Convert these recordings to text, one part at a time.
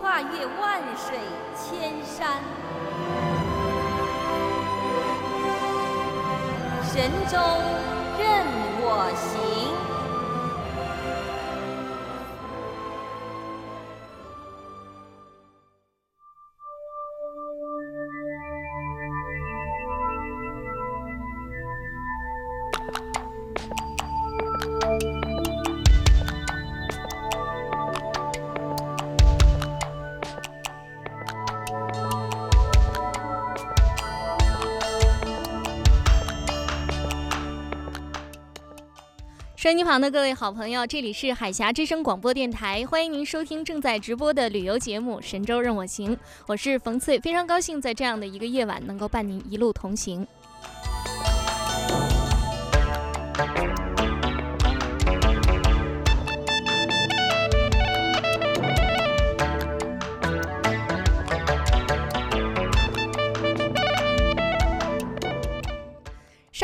跨越万水千山，神州任我行。收音机旁的各位好朋友，这里是海峡之声广播电台，欢迎您收听正在直播的旅游节目《神州任我行》，我是冯翠，非常高兴在这样的一个夜晚能够伴您一路同行。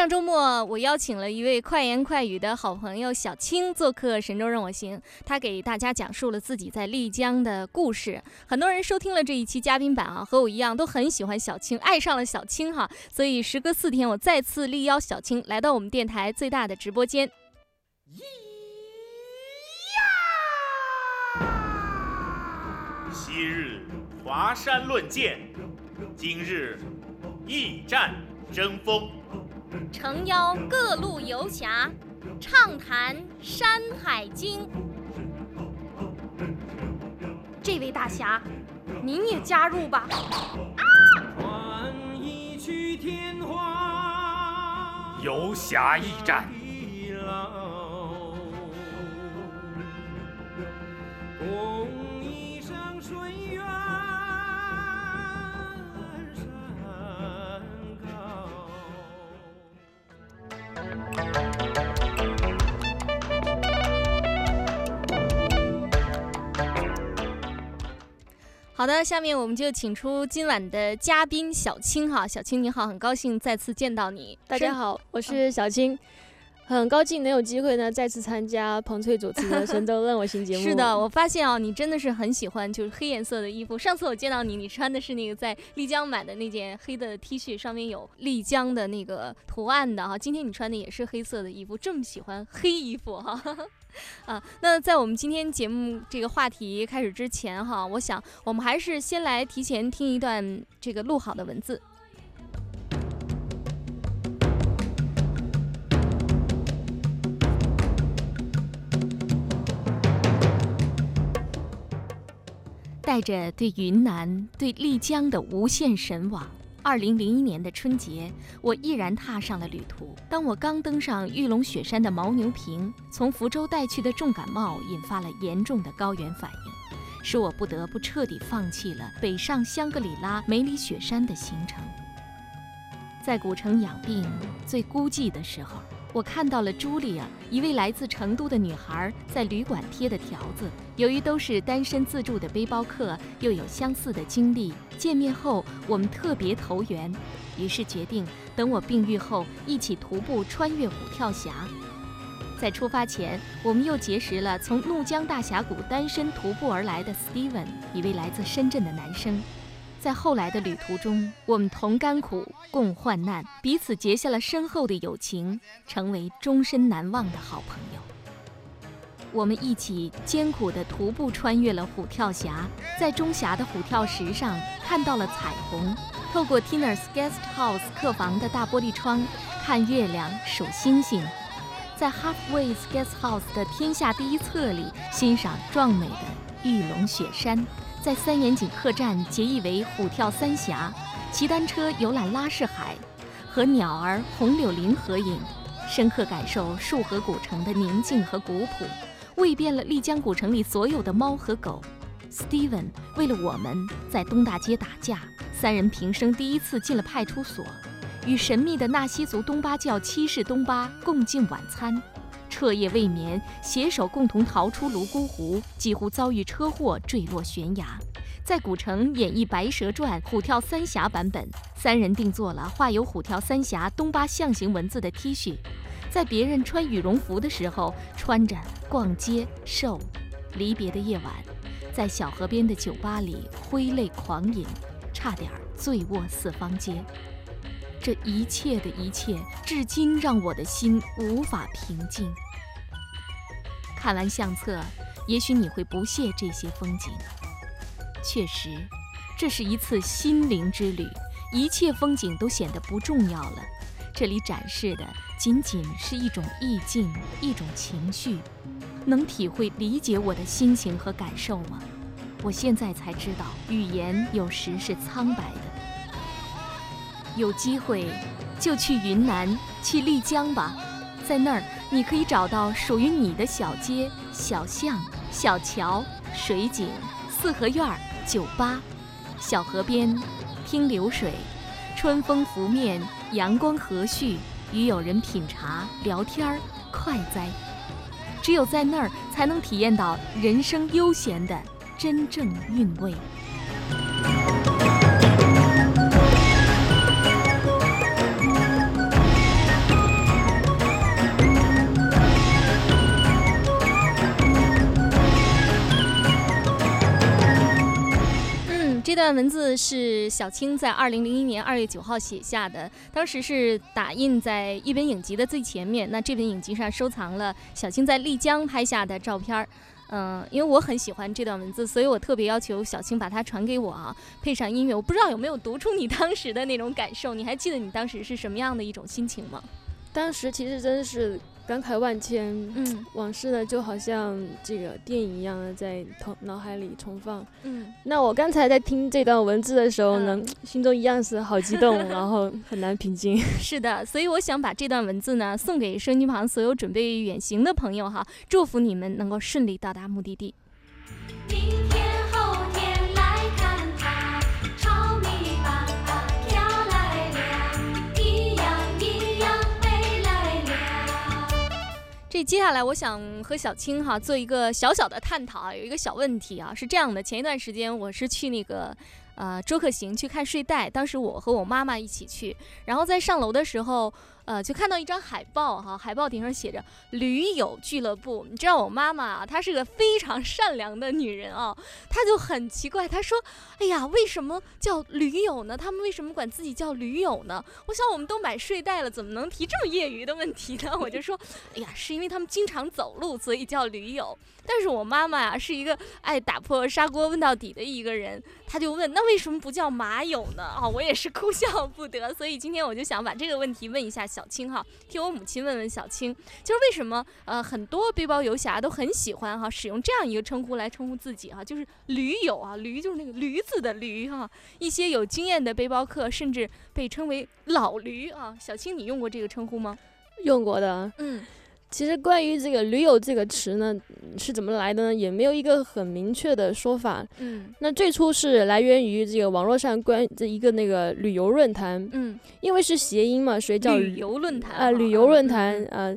上周末，我邀请了一位快言快语的好朋友小青做客《神州任我行》，他给大家讲述了自己在丽江的故事。很多人收听了这一期嘉宾版啊，和我一样都很喜欢小青，爱上了小青哈。所以时隔四天，我再次力邀小青来到我们电台最大的直播间。昔日华山论剑，今日驿站争锋。诚邀各路游侠，畅谈《山海经》。这位大侠，您也加入吧！游侠驿站。好的，下面我们就请出今晚的嘉宾小青哈，小青你好，很高兴再次见到你。大家好，我是小青，很高兴能有机会呢再次参加彭翠主持的《神 州任我行》节目。是的，我发现啊，你真的是很喜欢就是黑颜色的衣服。上次我见到你，你穿的是那个在丽江买的那件黑的 T 恤，上面有丽江的那个图案的哈。今天你穿的也是黑色的衣服，这么喜欢黑衣服哈。啊，啊那在我们今天节目这个话题开始之前哈，我想我们还是先来提前听一段这个录好的文字。带着对云南、对丽江的无限神往。二零零一年的春节，我毅然踏上了旅途。当我刚登上玉龙雪山的牦牛坪，从福州带去的重感冒引发了严重的高原反应，使我不得不彻底放弃了北上香格里拉梅里雪山的行程。在古城养病最孤寂的时候。我看到了茱莉亚，一位来自成都的女孩，在旅馆贴的条子。由于都是单身自助的背包客，又有相似的经历，见面后我们特别投缘，于是决定等我病愈后一起徒步穿越虎跳峡。在出发前，我们又结识了从怒江大峡谷单身徒步而来的 Steven，一位来自深圳的男生。在后来的旅途中，我们同甘苦，共患难，彼此结下了深厚的友情，成为终身难忘的好朋友。我们一起艰苦地徒步穿越了虎跳峡，在中峡的虎跳石上看到了彩虹，透过 Tina's Guest House 客房的大玻璃窗看月亮、数星星，在 Halfway's Guest House 的天下第一册里欣赏壮美的玉龙雪山，在三眼井客栈结义为虎跳三峡，骑单车游览拉市海，和鸟儿、红柳林合影，深刻感受束河古城的宁静和古朴，喂遍了丽江古城里所有的猫和狗。Steven 为了我们在东大街打架，三人平生第一次进了派出所，与神秘的纳西族东巴教七世东巴共进晚餐，彻夜未眠，携手共同逃出泸沽湖，几乎遭遇车祸坠落悬崖，在古城演绎《白蛇传》虎跳三峡版本，三人定做了画有虎跳三峡东巴象形文字的 T 恤，在别人穿羽绒服的时候穿着逛街瘦，离别的夜晚。在小河边的酒吧里挥泪狂饮，差点醉卧四方街。这一切的一切，至今让我的心无法平静。看完相册，也许你会不屑这些风景。确实，这是一次心灵之旅，一切风景都显得不重要了。这里展示的仅仅是一种意境，一种情绪。能体会、理解我的心情和感受吗？我现在才知道，语言有时是苍白的。有机会就去云南，去丽江吧，在那儿你可以找到属于你的小街、小巷、小桥、水景、四合院、酒吧，小河边听流水，春风拂面，阳光和煦，与友人品茶聊天儿，快哉！只有在那儿，才能体验到人生悠闲的真正韵味。段文字是小青在二零零一年二月九号写下的，当时是打印在一本影集的最前面。那这本影集上收藏了小青在丽江拍下的照片儿。嗯，因为我很喜欢这段文字，所以我特别要求小青把它传给我啊，配上音乐。我不知道有没有读出你当时的那种感受？你还记得你当时是什么样的一种心情吗？当时其实真是。感慨万千，嗯，往事呢就好像这个电影一样的在头脑海里重放，嗯。那我刚才在听这段文字的时候呢，心中一样是好激动，然后很难平静。是的，所以我想把这段文字呢送给收音机旁所有准备远行的朋友哈，祝福你们能够顺利到达目的地。这接下来我想和小青哈做一个小小的探讨啊，有一个小问题啊，是这样的，前一段时间我是去那个。呃，周克行去看睡袋，当时我和我妈妈一起去，然后在上楼的时候，呃，就看到一张海报哈，海报顶上写着“驴友俱乐部”。你知道我妈妈啊，她是个非常善良的女人啊，她就很奇怪，她说：“哎呀，为什么叫驴友呢？他们为什么管自己叫驴友呢？”我想我们都买睡袋了，怎么能提这么业余的问题呢？我就说：“哎呀，是因为他们经常走路，所以叫驴友。”但是我妈妈呀，是一个爱打破砂锅问到底的一个人，她就问：“那？”为什么不叫马友呢？啊，我也是哭笑不得。所以今天我就想把这个问题问一下小青哈，替我母亲问问小青，就是为什么呃很多背包游侠都很喜欢哈使用这样一个称呼来称呼自己哈，就是驴友啊，驴就是那个驴子的驴哈。一些有经验的背包客甚至被称为老驴啊。小青，你用过这个称呼吗？用过的，嗯。其实关于这个“驴友”这个词呢，是怎么来的呢？也没有一个很明确的说法。嗯，那最初是来源于这个网络上关这一个那个旅游论坛。嗯，因为是谐音嘛，所以叫旅游论坛啊，旅游论坛啊，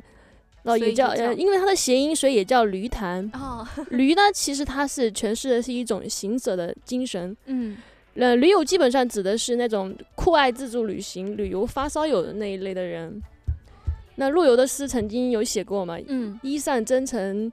哦也叫呃，因为它的谐音，所以也叫驴坛。哦，驴呢，其实它是诠释的是一种行者的精神。嗯，呃，驴友基本上指的是那种酷爱自助旅行、旅游发烧友的那一类的人。那陆游的诗曾经有写过嘛？嗯，衣上征尘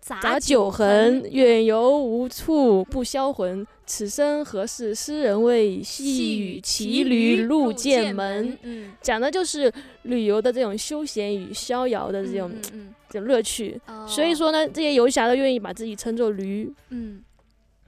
杂酒痕，远游无处不销魂。此生何事诗人未？细雨骑驴入剑门。嗯，讲的就是旅游的这种休闲与逍遥的这种这种乐趣。所以说呢，这些游侠都愿意把自己称作驴。嗯。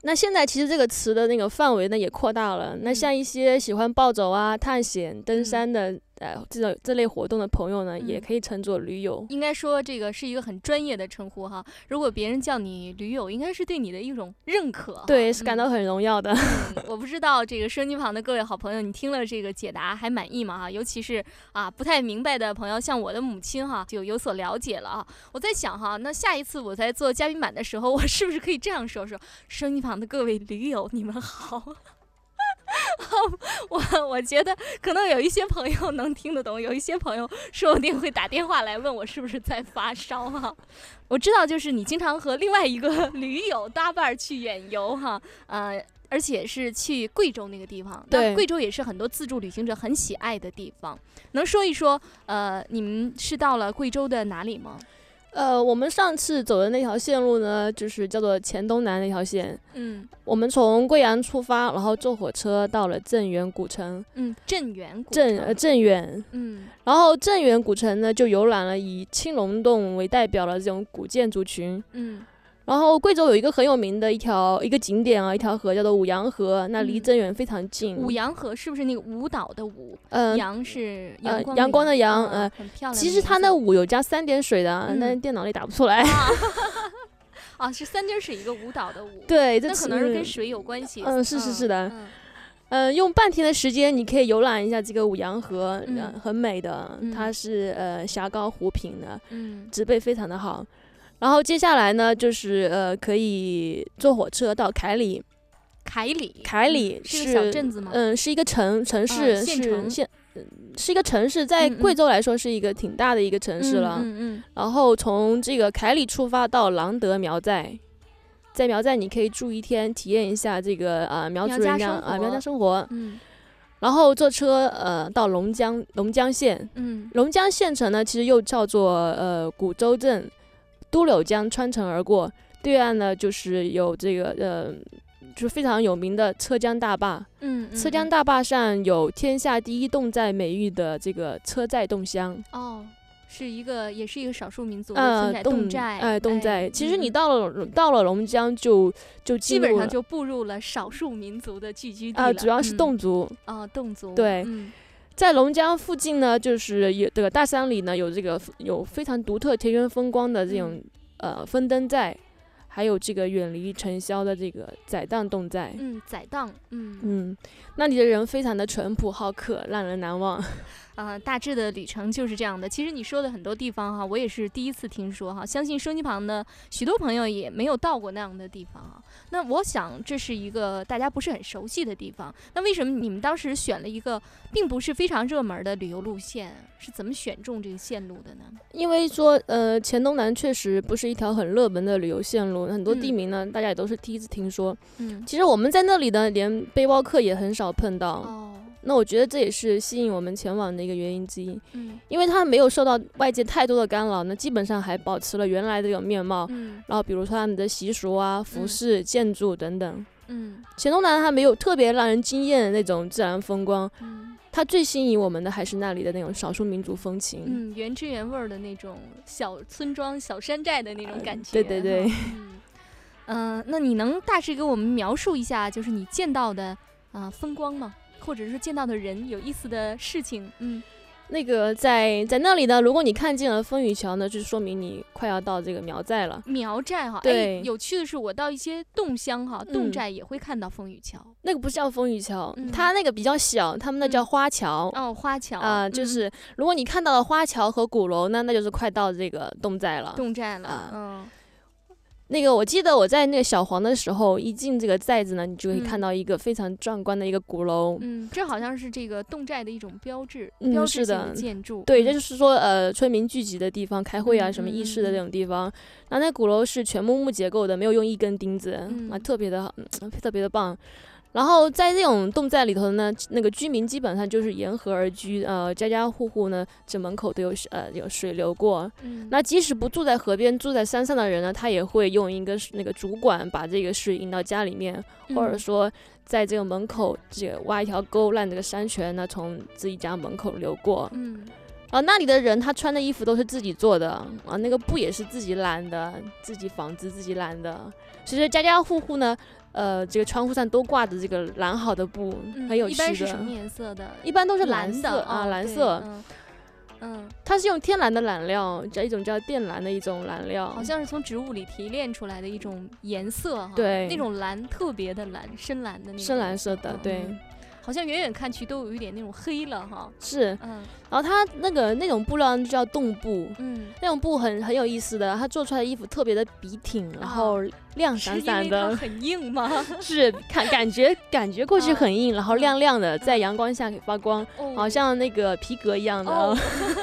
那现在其实这个词的那个范围呢也扩大了。那像一些喜欢暴走啊、探险、登山的。呃，这种这类活动的朋友呢，也可以称作驴友。应该说，这个是一个很专业的称呼哈。如果别人叫你驴友，应该是对你的一种认可。对，是感到很荣耀的。我不知道这个收音机旁的各位好朋友，你听了这个解答还满意吗？哈，尤其是啊不太明白的朋友，像我的母亲哈，就有所了解了啊。我在想哈，那下一次我在做嘉宾版的时候，我是不是可以这样说说：收音机旁的各位驴友，你们好。我我觉得可能有一些朋友能听得懂，有一些朋友说不定会打电话来问我是不是在发烧哈。我知道，就是你经常和另外一个 驴友搭伴去远游哈，呃，而且是去贵州那个地方。对，贵州也是很多自助旅行者很喜爱的地方。能说一说，呃，你们是到了贵州的哪里吗？呃，我们上次走的那条线路呢，就是叫做黔东南那条线。嗯，我们从贵阳出发，然后坐火车到了镇远古城。嗯，镇远古镇呃镇远。嗯，然后镇远古城呢，就游览了以青龙洞为代表的这种古建筑群。嗯。然后贵州有一个很有名的一条一个景点啊，一条河叫做五羊河，那离镇远非常近。五羊河是不是那个舞蹈的舞？嗯，阳是阳光阳光的阳，嗯，很漂亮。其实它那舞有加三点水的，但是电脑里打不出来。啊，是三点水一个舞蹈的舞。对，这可能是跟水有关系。嗯，是是是的。嗯，用半天的时间你可以游览一下这个五羊河，很美的。它是呃峡高湖平的，嗯，植被非常的好。然后接下来呢，就是呃，可以坐火车到凯里。凯里，凯里是小镇子吗？嗯，是一个城城市，是县，是一个城市，在贵州来说是一个挺大的一个城市了。嗯嗯。然后从这个凯里出发到郎德苗寨，在苗寨你可以住一天，体验一下这个啊苗族人家啊苗家生活。嗯。然后坐车呃到龙江龙江县。嗯。龙江县城呢，其实又叫做呃古州镇。都柳江穿城而过，对岸呢就是有这个呃，就是非常有名的车江大坝。嗯，车江大坝上有天下第一侗寨美誉的这个车寨侗乡。哦，是一个，也是一个少数民族的侗寨。哎，侗寨。其实你到了到了龙江，就就基本上就步入了少数民族的聚居地啊，主要是侗族。啊，侗族。对。在龙江附近呢，就是有这个大山里呢，有这个有非常独特田园风光的这种呃分灯寨，还有这个远离尘嚣的这个载荡洞寨。嗯，载荡，嗯嗯，那里的人非常的淳朴好客，让人难忘。啊，大致的旅程就是这样的。其实你说的很多地方哈，我也是第一次听说哈。相信收机旁的许多朋友也没有到过那样的地方啊。那我想这是一个大家不是很熟悉的地方。那为什么你们当时选了一个并不是非常热门的旅游路线？是怎么选中这个线路的呢？因为说呃，黔东南确实不是一条很热门的旅游线路，很多地名呢，大家也都是第一次听说。嗯，其实我们在那里呢，连背包客也很少碰到。哦。那我觉得这也是吸引我们前往的一个原因之一，嗯，因为它没有受到外界太多的干扰，那基本上还保持了原来的这种面貌，嗯，然后比如说他们的习俗啊、服饰、建筑等等，嗯，黔东南它没有特别让人惊艳的那种自然风光，嗯，它最吸引我们的还是那里的那种少数民族风情，嗯，原汁原味的那种小村庄、小山寨的那种感觉，对对对，嗯，那你能大致给我们描述一下，就是你见到的啊风光吗？或者是见到的人有意思的事情，嗯，那个在在那里呢，如果你看见了风雨桥呢，就说明你快要到这个苗寨了。苗寨哈，对，有趣的是，我到一些侗乡哈，侗寨也会看到风雨桥。那个不叫风雨桥，它那个比较小，他们那叫花桥。哦，花桥啊，就是如果你看到了花桥和鼓楼呢，那就是快到这个侗寨了。侗寨了，嗯。那个我记得我在那个小黄的时候，一进这个寨子呢，你就可以看到一个非常壮观的一个鼓楼。嗯，这好像是这个侗寨的一种标志，标志性的建筑。对，这就是说，呃，村民聚集的地方，开会啊，什么议事的那种地方。然后那鼓楼是全木木结构的，没有用一根钉子，啊，特别的好，特别的棒。然后在这种洞寨里头呢，那个居民基本上就是沿河而居，呃，家家户户呢，这门口都有呃有水流过。嗯。那即使不住在河边，住在山上的人呢，他也会用一个那个主管把这个水引到家里面，或者说在这个门口这个挖一条沟，让这个山泉呢从自己家门口流过。嗯。啊，那里的人他穿的衣服都是自己做的啊，那个布也是自己染的，自己纺织自己染的。其实家家户户呢。呃，这个窗户上都挂着这个染好的布，很有趣的。一般是什么颜色的？一般都是蓝色啊，蓝色。嗯，它是用天然的染料，叫一种叫靛蓝的一种染料，好像是从植物里提炼出来的一种颜色哈。对，那种蓝特别的蓝，深蓝的那种。深蓝色的，对。好像远远看去都有一点那种黑了哈，是，嗯，然后它那个那种布料就叫洞布，嗯，那种布很很有意思的，它做出来的衣服特别的笔挺，然后亮闪闪的，很硬吗？是，看感觉感觉过去很硬，然后亮亮的，在阳光下发光，好像那个皮革一样的，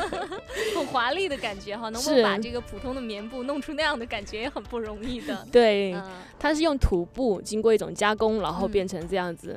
很华丽的感觉哈，能够把这个普通的棉布弄出那样的感觉也很不容易的。对，它是用土布经过一种加工，然后变成这样子。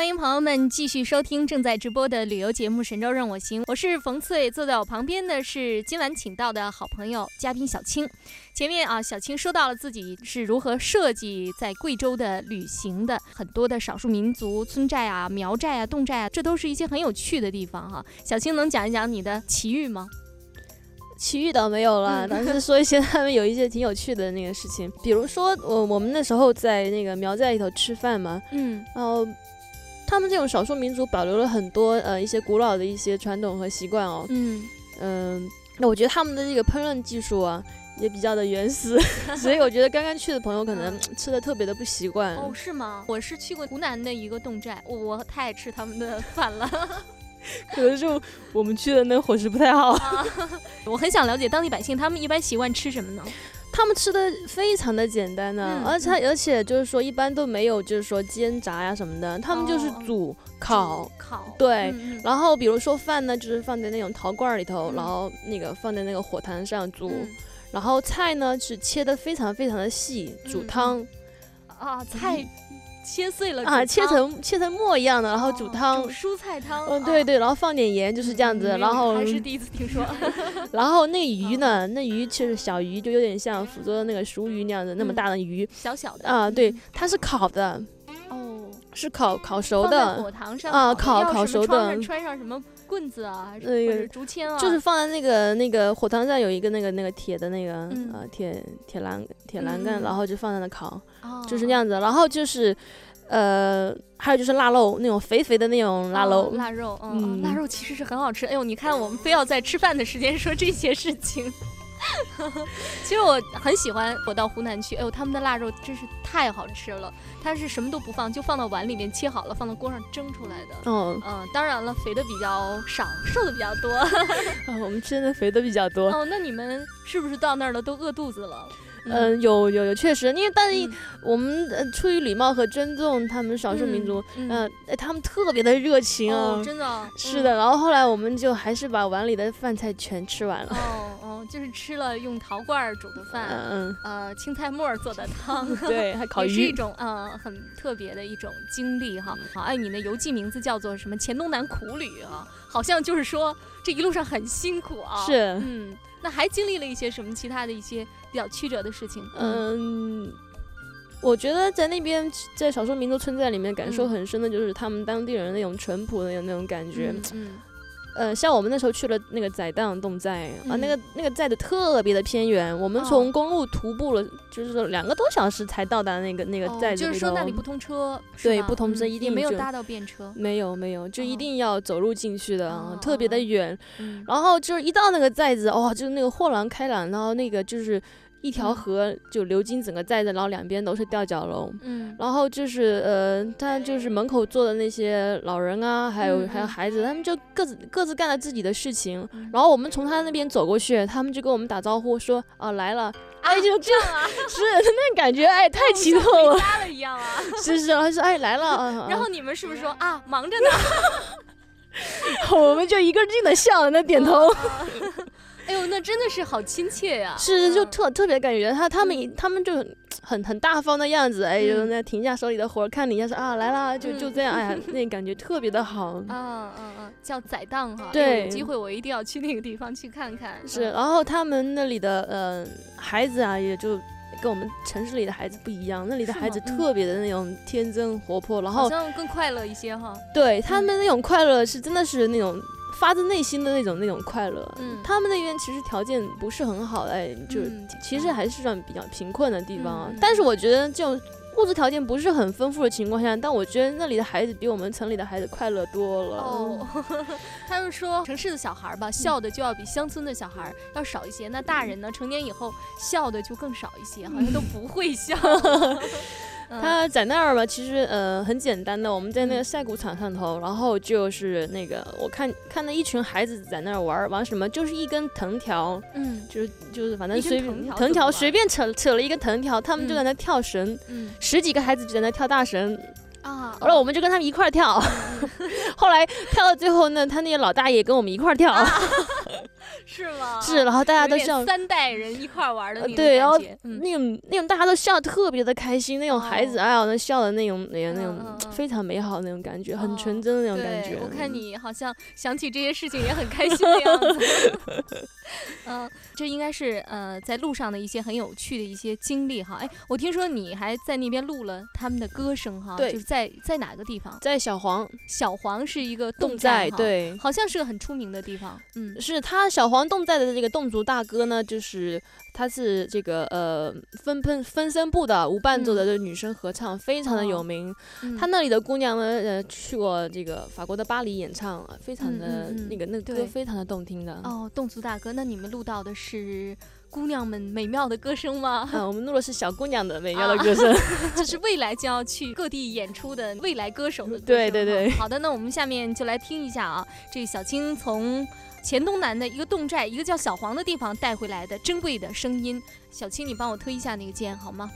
欢迎朋友们继续收听正在直播的旅游节目《神州任我行》，我是冯翠，坐在我旁边的是今晚请到的好朋友嘉宾小青。前面啊，小青说到了自己是如何设计在贵州的旅行的，很多的少数民族村寨啊、苗寨啊、侗寨啊，这都是一些很有趣的地方哈。小青能讲一讲你的奇遇吗？奇遇倒没有了，但是说一些他们有一些挺有趣的那个事情，比如说我我们那时候在那个苗寨里头吃饭嘛，嗯，然后。他们这种少数民族保留了很多呃一些古老的一些传统和习惯哦，嗯嗯，那我觉得他们的这个烹饪技术啊也比较的原始，所以我觉得刚刚去的朋友可能吃的特别的不习惯。哦，是吗？我是去过湖南的一个侗寨，我太爱吃他们的饭了，可能是我们去的那伙食不太好。我很想了解当地百姓他们一般习惯吃什么呢？他们吃的非常的简单呢，而且而且就是说一般都没有就是说煎炸呀什么的，他们就是煮烤。烤。对，然后比如说饭呢就是放在那种陶罐里头，然后那个放在那个火塘上煮，然后菜呢是切的非常非常的细，煮汤。啊菜。切碎了啊，切成切成沫一样的，然后煮汤，煮蔬菜汤。嗯，对对，然后放点盐，就是这样子。然后还是第一次听说。然后那鱼呢？那鱼其实小鱼，就有点像福州的那个熟鱼那样的那么大的鱼。小小的啊，对，它是烤的。哦，是烤烤熟的。上啊，烤烤熟的。穿上什么棍子啊？还是竹签啊？就是放在那个那个火塘上有一个那个那个铁的那个呃铁铁栏铁栏杆，然后就放在那烤。就是那样子，然后就是，呃，还有就是腊肉，那种肥肥的那种腊肉。腊肉，嗯，腊肉其实是很好吃。哎呦，你看我们非要在吃饭的时间说这些事情。其实我很喜欢我到湖南去，哎呦，他们的腊肉真是太好吃了。它是什么都不放，就放到碗里面切好了，放到锅上蒸出来的。嗯嗯，当然了，肥的比较少，瘦的比较多。我们吃的肥的比较多。哦，那你们是不是到那儿了都饿肚子了？嗯，有有有，确实，因为但是我们出于礼貌和尊重他们少数民族，嗯，他们特别的热情啊，真的是的。然后后来我们就还是把碗里的饭菜全吃完了。哦哦，就是吃了用陶罐煮的饭，嗯呃，青菜末做的汤，对，还 烤鱼，是一种嗯很特别的一种经历哈。好，哎，你的游记名字叫做什么？黔东南苦旅啊，好像就是说这一路上很辛苦啊。是，嗯，那还经历了一些什么其他的一些？比较曲折的事情。嗯，我觉得在那边，在少数民族村寨里面，感受很深的就是他们当地人那种淳朴的那种感觉。嗯。呃，像我们那时候去了那个宰荡侗寨啊，那个那个寨子特别的偏远，我们从公路徒步了，就是说两个多小时才到达那个那个寨子就是说那里不通车，对，不通车，一定没有搭到便车，没有没有，就一定要走路进去的，特别的远。然后就是一到那个寨子，哇，就是那个豁然开朗，然后那个就是。一条河就流经整个寨子，然后两边都是吊脚楼。嗯，然后就是呃，他就是门口坐的那些老人啊，还有还有孩子，他们就各自各自干了自己的事情。然后我们从他那边走过去，他们就跟我们打招呼说啊来了，哎就这样啊，是那感觉哎 太奇特了，家了一样啊，是是，他说哎来了，然后你们是不是说啊忙着呢？我们就一个劲的笑，那点头。哎呦，那真的是好亲切呀！是，就特特别感觉他他们他们就很很大方的样子，哎，呦那停下手里的活，看你一下说啊来啦，就就这样，哎呀，那感觉特别的好。啊嗯嗯，叫宰荡哈。对，有机会我一定要去那个地方去看看。是，然后他们那里的呃孩子啊，也就。跟我们城市里的孩子不一样，那里的孩子特别的那种天真活泼，然后好像更快乐一些哈。对他们那种快乐是真的是那种发自内心的那种那种快乐。嗯，他们那边其实条件不是很好，哎，就其实还是算比较贫困的地方。但是我觉得这种。物质条件不是很丰富的情况下，但我觉得那里的孩子比我们城里的孩子快乐多了。哦，他们说城市的小孩吧，笑的就要比乡村的小孩要少一些。那大人呢，成年以后笑的就更少一些，好像都不会笑。他在那儿吧，其实呃很简单的，我们在那个赛谷场上头，然后就是那个我看看到一群孩子在那儿玩玩什么，就是一根藤条，嗯，就是就是反正随藤条随便扯扯了一个藤条，他们就在那跳绳，嗯，十几个孩子就在那跳大绳。啊，后来我们就跟他们一块儿跳，后来跳到最后呢，他那个老大爷跟我们一块儿跳，是吗？是，然后大家都笑，三代人一块玩的那种对，然后那种那种大家都笑得特别的开心，那种孩子哎呀，那笑的那种那种那种非常美好那种感觉，很纯真的那种感觉。我看你好像想起这些事情也很开心的样子。嗯，这应该是呃在路上的一些很有趣的一些经历哈。哎，我听说你还在那边录了他们的歌声哈，对，就是在在哪个地方？在小黄，小黄是一个侗寨，对，好像是个很出名的地方。嗯，是他小黄侗寨的这个侗族大哥呢，就是他是这个呃分分分声部的无伴奏的这女生合唱，非常的有名。他那里的姑娘呢，呃，去过这个法国的巴黎演唱，非常的那个那个歌非常的动听的。哦，侗族大哥，那你们录到的是？姑娘们美妙的歌声吗？啊，我们录的是小姑娘的美妙的歌声，这是未来将要去各地演出的未来歌手的歌声。对对对。好的，那我们下面就来听一下啊，这小青从黔东南的一个侗寨，一个叫小黄的地方带回来的珍贵的声音。小青，你帮我推一下那个键好吗？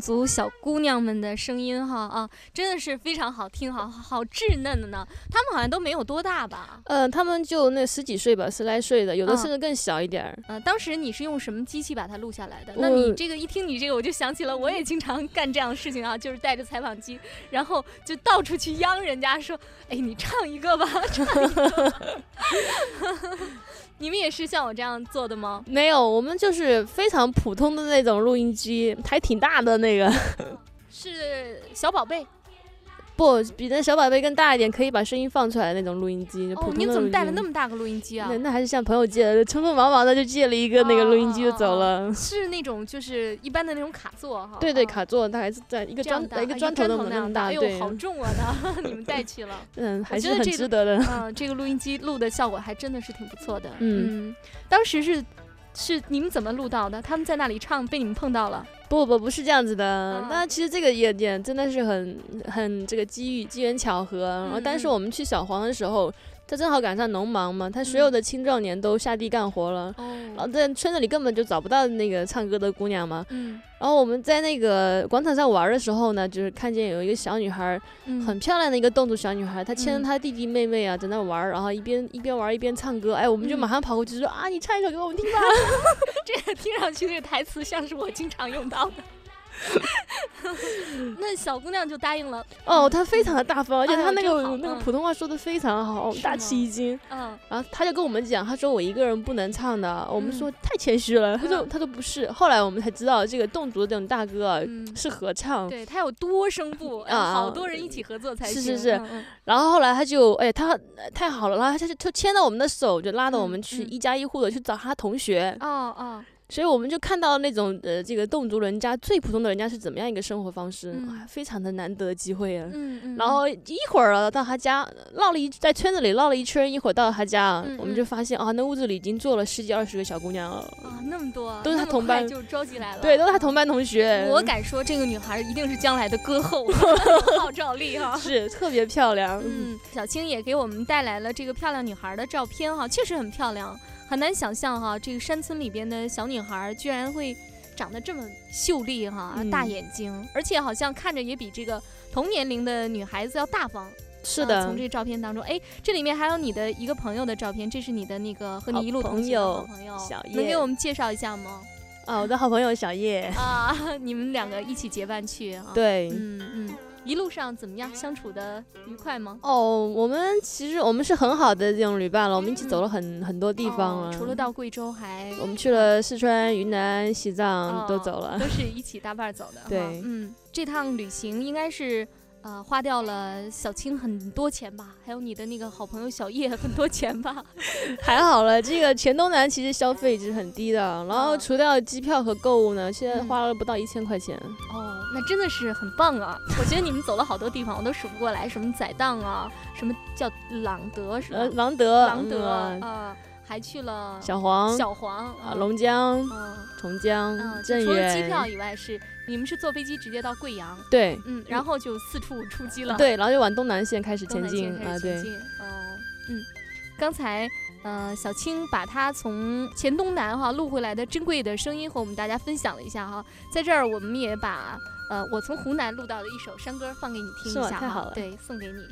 族小姑娘们的声音哈啊，真的是非常好听，好好稚嫩的呢。他们好像都没有多大吧？呃，他们就那十几岁吧，十来岁的，有的甚至更小一点儿。呃，当时你是用什么机器把它录下来的？那你这个一听你这个，我就想起了，我也经常干这样的事情啊，就是带着采访机，然后就到处去央人家说，哎，你唱一个吧，唱一个。你们也是像我这样做的吗？没有，我们就是非常普通的那种录音机，还挺大的那个，是小宝贝。不比那小宝贝更大一点，可以把声音放出来那种录音机。哦，你怎么带了那么大个录音机啊？那那还是向朋友借的，匆匆忙忙的就借了一个那个录音机就走了。是那种就是一般的那种卡座哈。对对，卡座，它还是在一个砖一个砖头那么大。哎呦，好 重啊！它 你们带去了。嗯，还是很值得的。嗯，这个录音机录的效果还真的是挺不错的。嗯，当时是。是你们怎么录到的？他们在那里唱，被你们碰到了？不不不是这样子的。那其实这个也也真的是很很这个机遇机缘巧合。然后，但是我们去小黄的时候，他正好赶上农忙嘛，他所有的青壮年都下地干活了。然后在村子里根本就找不到那个唱歌的姑娘嘛。嗯。然后我们在那个广场上玩的时候呢，就是看见有一个小女孩，很漂亮的一个侗族小女孩，她牵着她弟弟妹妹啊在那玩，然后一边一边玩一边唱歌。哎，我们就马上跑过去说啊，你唱一首给我们听吧。这个听上去这个台词像是我经常用到的。那小姑娘就答应了哦，她非常的大方，而且她那个那个普通话说的非常好，大吃一惊。嗯，然后她就跟我们讲，她说我一个人不能唱的。我们说太谦虚了，她说她说不是。后来我们才知道，这个侗族的这种大哥啊是合唱，对他有多声部 啊，好多人一起合作才行。是是是。然后后来他就哎，他太好了，然后他就就牵着我们的手，就拉着我们去一家一户的去找他同学。哦哦。所以我们就看到那种呃，这个侗族人家最普通的人家是怎么样一个生活方式，非常的难得机会啊。嗯嗯。然后一会儿到他家绕了一在村子里绕了一圈，一会儿到他家，我们就发现啊，那屋子里已经坐了十几二十个小姑娘了。啊，那么多，都是他同班就召集来了。对，都是他同班同学。我敢说，这个女孩一定是将来的歌后，号召力哈。是特别漂亮。嗯，小青也给我们带来了这个漂亮女孩的照片哈，确实很漂亮。很难想象哈，这个山村里边的小女孩居然会长得这么秀丽哈，大眼睛，而且好像看着也比这个同年龄的女孩子要大方。是的，从这个照片当中，哎，这里面还有你的一个朋友的照片，这是你的那个和你一路同行的好朋友小叶，能给我们介绍一下吗？啊，我的好朋友小叶啊，你们两个一起结伴去啊？对，嗯嗯。一路上怎么样？相处的愉快吗？哦，我们其实我们是很好的这种旅伴了，我们一起走了很很多地方了。除了到贵州，还我们去了四川、云南、西藏都走了，都是一起搭伴走的。对，嗯，这趟旅行应该是呃花掉了小青很多钱吧？还有你的那个好朋友小叶很多钱吧？还好了，这个黔东南其实消费是很低的，然后除掉机票和购物呢，现在花了不到一千块钱。哦。那真的是很棒啊！我觉得你们走了好多地方，我都数不过来，什么宰荡啊，什么叫朗德是吧？朗德，朗德啊，还去了小黄，小黄啊，龙江，重江，镇远。除了机票以外，是你们是坐飞机直接到贵阳？对，嗯，然后就四处出击了。对，然后就往东南线开始前进啊，对，哦，嗯，刚才。呃，小青把她从黔东南哈录回来的珍贵的声音和我们大家分享了一下哈，在这儿我们也把呃我从湖南录到的一首山歌放给你听一下哈，对，送给你。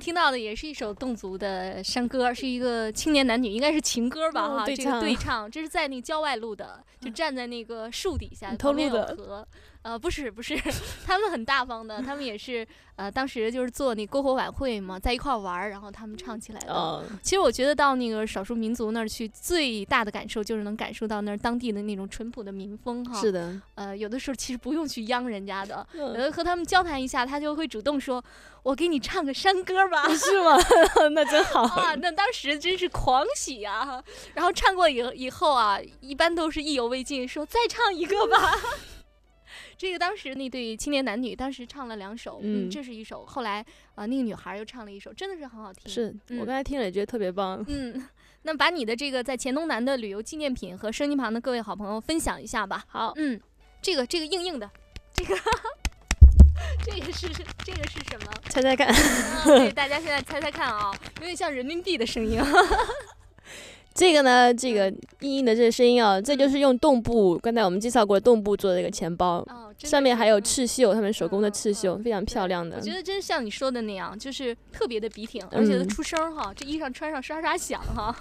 听到的也是一首侗族的山歌，是一个青年男女，应该是情歌吧？哈，这个对唱，这是在那个郊外录的，就站在那个树底下，偷录的。呃，不是不是，他们很大方的，他们也是呃，当时就是做那篝火晚会嘛，在一块玩儿，然后他们唱起来的。其实我觉得到那个少数民族那儿去，最大的感受就是能感受到那儿当地的那种淳朴的民风哈。是的。呃，有的时候其实不用去央人家的，有的和他们交谈一下，他就会主动说：“我给你唱个山歌吧。”是吗？那真好啊！那当时真是狂喜啊！然后唱过以以后啊，一般都是意犹未尽，说再唱一个吧。这个当时那对青年男女当时唱了两首，嗯，这是一首。后来啊，那个女孩又唱了一首，真的是很好听。是我刚才听了也觉得特别棒。嗯，那把你的这个在黔东南的旅游纪念品和声音旁的各位好朋友分享一下吧。好，嗯，这个这个硬硬的，这个 这个是这个是什么？猜猜看。对，大家现在猜猜看啊，有点像人民币的声音。这个呢，这个硬硬的这个声音啊，这就是用动布，刚才我们介绍过动布做的这个钱包。上面还有刺绣，他们手工的刺绣非常漂亮的。我觉得真像你说的那样，就是特别的笔挺，而且它出声哈，这衣裳穿上刷刷响哈。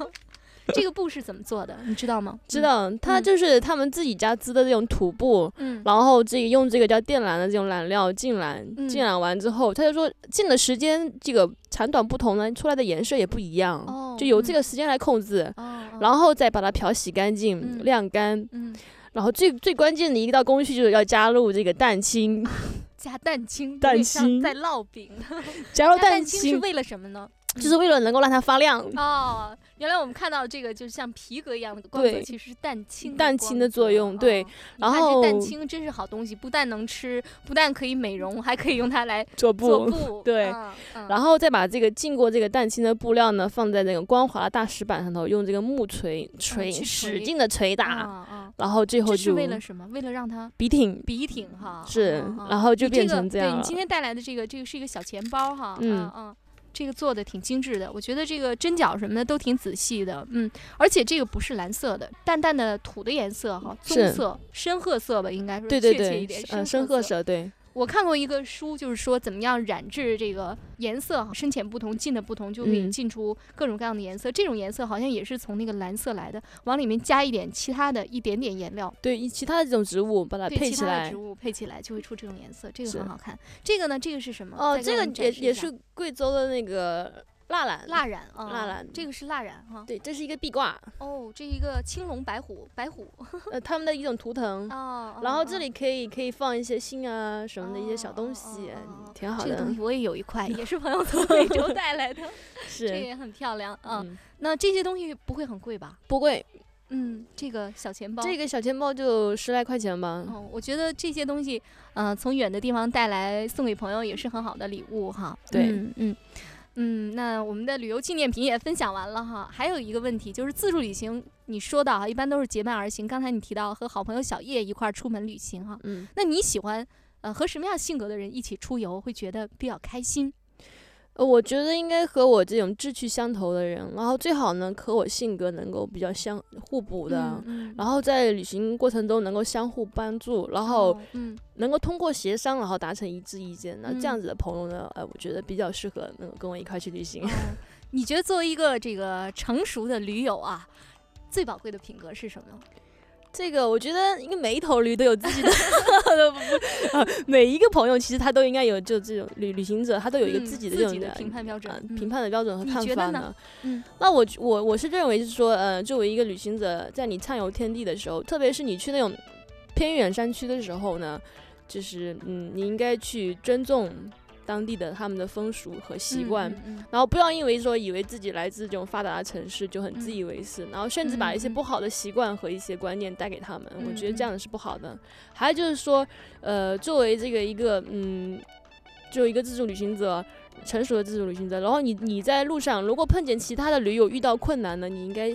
这个布是怎么做的？你知道吗？知道，它就是他们自己家织的这种土布，嗯，然后这个用这个叫靛蓝的这种染料浸染，浸染完之后，他就说浸的时间这个长短不同呢，出来的颜色也不一样，哦，就由这个时间来控制，哦，然后再把它漂洗干净、晾干，嗯，然后最最关键的一道工序就是要加入这个蛋清，加蛋清，蛋清在烙饼，加入蛋清是为了什么呢？就是为了能够让它发亮哦。原来我们看到这个就是像皮革一样的光泽，其实是蛋清蛋清的作用。对，然后蛋清真是好东西，不但能吃，不但可以美容，还可以用它来 做布。对，然后再把这个浸过这个蛋清的布料呢，放在那个光滑的大石板上头，用这个木锤锤使劲的捶打，然后最后就是为了什么？为了让它笔挺笔挺哈。是，然后就变成这样。对你今天带来的这个，这个是一个小钱包哈。嗯嗯。这个做的挺精致的，我觉得这个针脚什么的都挺仔细的，嗯，而且这个不是蓝色的，淡淡的土的颜色哈，棕色、深褐色吧，应该说确切一点，深褐色，对。我看过一个书，就是说怎么样染制这个颜色，深浅不同，浸的不同，就可以浸出各种各样的颜色。这种颜色好像也是从那个蓝色来的，往里面加一点其他的一点点颜料，对，其他的这种植物把它配起来，植物配起来就会出这种颜色，这个很好看。这个呢，这个是什么？哦，这个也也是贵州的那个。蜡染，蜡染啊，蜡染，这个是蜡染哈。对，这是一个壁挂。哦，这一个青龙白虎，白虎，呃，他们的一种图腾。哦。然后这里可以可以放一些信啊什么的一些小东西，挺好的。这个东西我也有一块，也是朋友从非洲带来的，是，这也很漂亮啊。那这些东西不会很贵吧？不贵。嗯，这个小钱包，这个小钱包就十来块钱吧。哦，我觉得这些东西，嗯，从远的地方带来送给朋友也是很好的礼物哈。对，嗯。嗯，那我们的旅游纪念品也分享完了哈。还有一个问题就是自助旅行，你说到哈，一般都是结伴而行。刚才你提到和好朋友小叶一块儿出门旅行哈，嗯，那你喜欢呃和什么样性格的人一起出游会觉得比较开心？呃，我觉得应该和我这种志趣相投的人，然后最好呢和我性格能够比较相互补的，然后在旅行过程中能够相互帮助，然后能够通过协商然后达成一致意见，那这样子的朋友呢，呃，我觉得比较适合能够跟我一块去旅行。你觉得作为一个这个成熟的驴友啊，最宝贵的品格是什么？这个我觉得，应该每一头驴都有自己的，啊每一个朋友其实他都应该有，就这种旅旅行者，他都有一个自己的这种评判标准、评判的标准和看法呢。嗯，那我我我是认为是说，呃，作为一个旅行者，在你畅游天地的时候，特别是你去那种偏远山区的时候呢，就是嗯，你应该去尊重。当地的他们的风俗和习惯，然后不要因为说以为自己来自这种发达的城市就很自以为是，然后甚至把一些不好的习惯和一些观念带给他们，我觉得这样是不好的。还有就是说，呃，作为这个一个嗯，就一个自助旅行者，成熟的自助旅行者，然后你你在路上如果碰见其他的驴友遇到困难呢，你应该。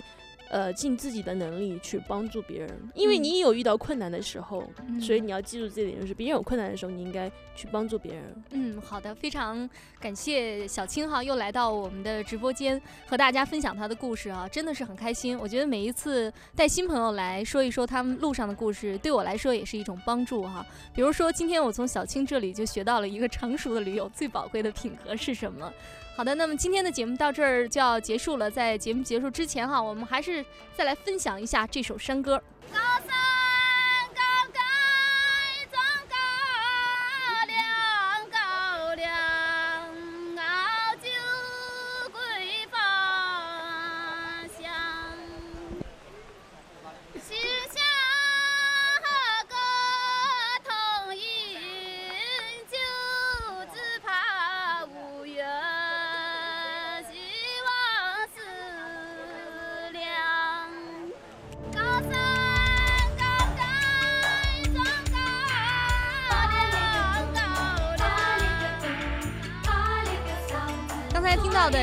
呃，尽自己的能力去帮助别人，因为你有遇到困难的时候，所以你要记住这点，就是别人有困难的时候，你应该去帮助别人。嗯，好的，非常感谢小青哈，又来到我们的直播间和大家分享他的故事啊，真的是很开心。我觉得每一次带新朋友来说一说他们路上的故事，对我来说也是一种帮助哈。比如说今天我从小青这里就学到了一个成熟的驴友最宝贵的品格是什么。好的，那么今天的节目到这儿就要结束了。在节目结束之前哈，我们还是再来分享一下这首山歌。高三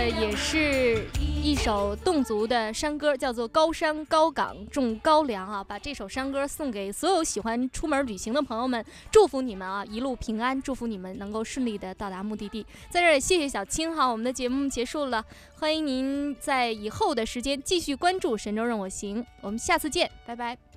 也是一首侗族的山歌，叫做《高山高岗种高粱》啊！把这首山歌送给所有喜欢出门旅行的朋友们，祝福你们啊，一路平安，祝福你们能够顺利的到达目的地。在这儿谢谢小青哈，我们的节目结束了，欢迎您在以后的时间继续关注《神州任我行》，我们下次见，拜拜。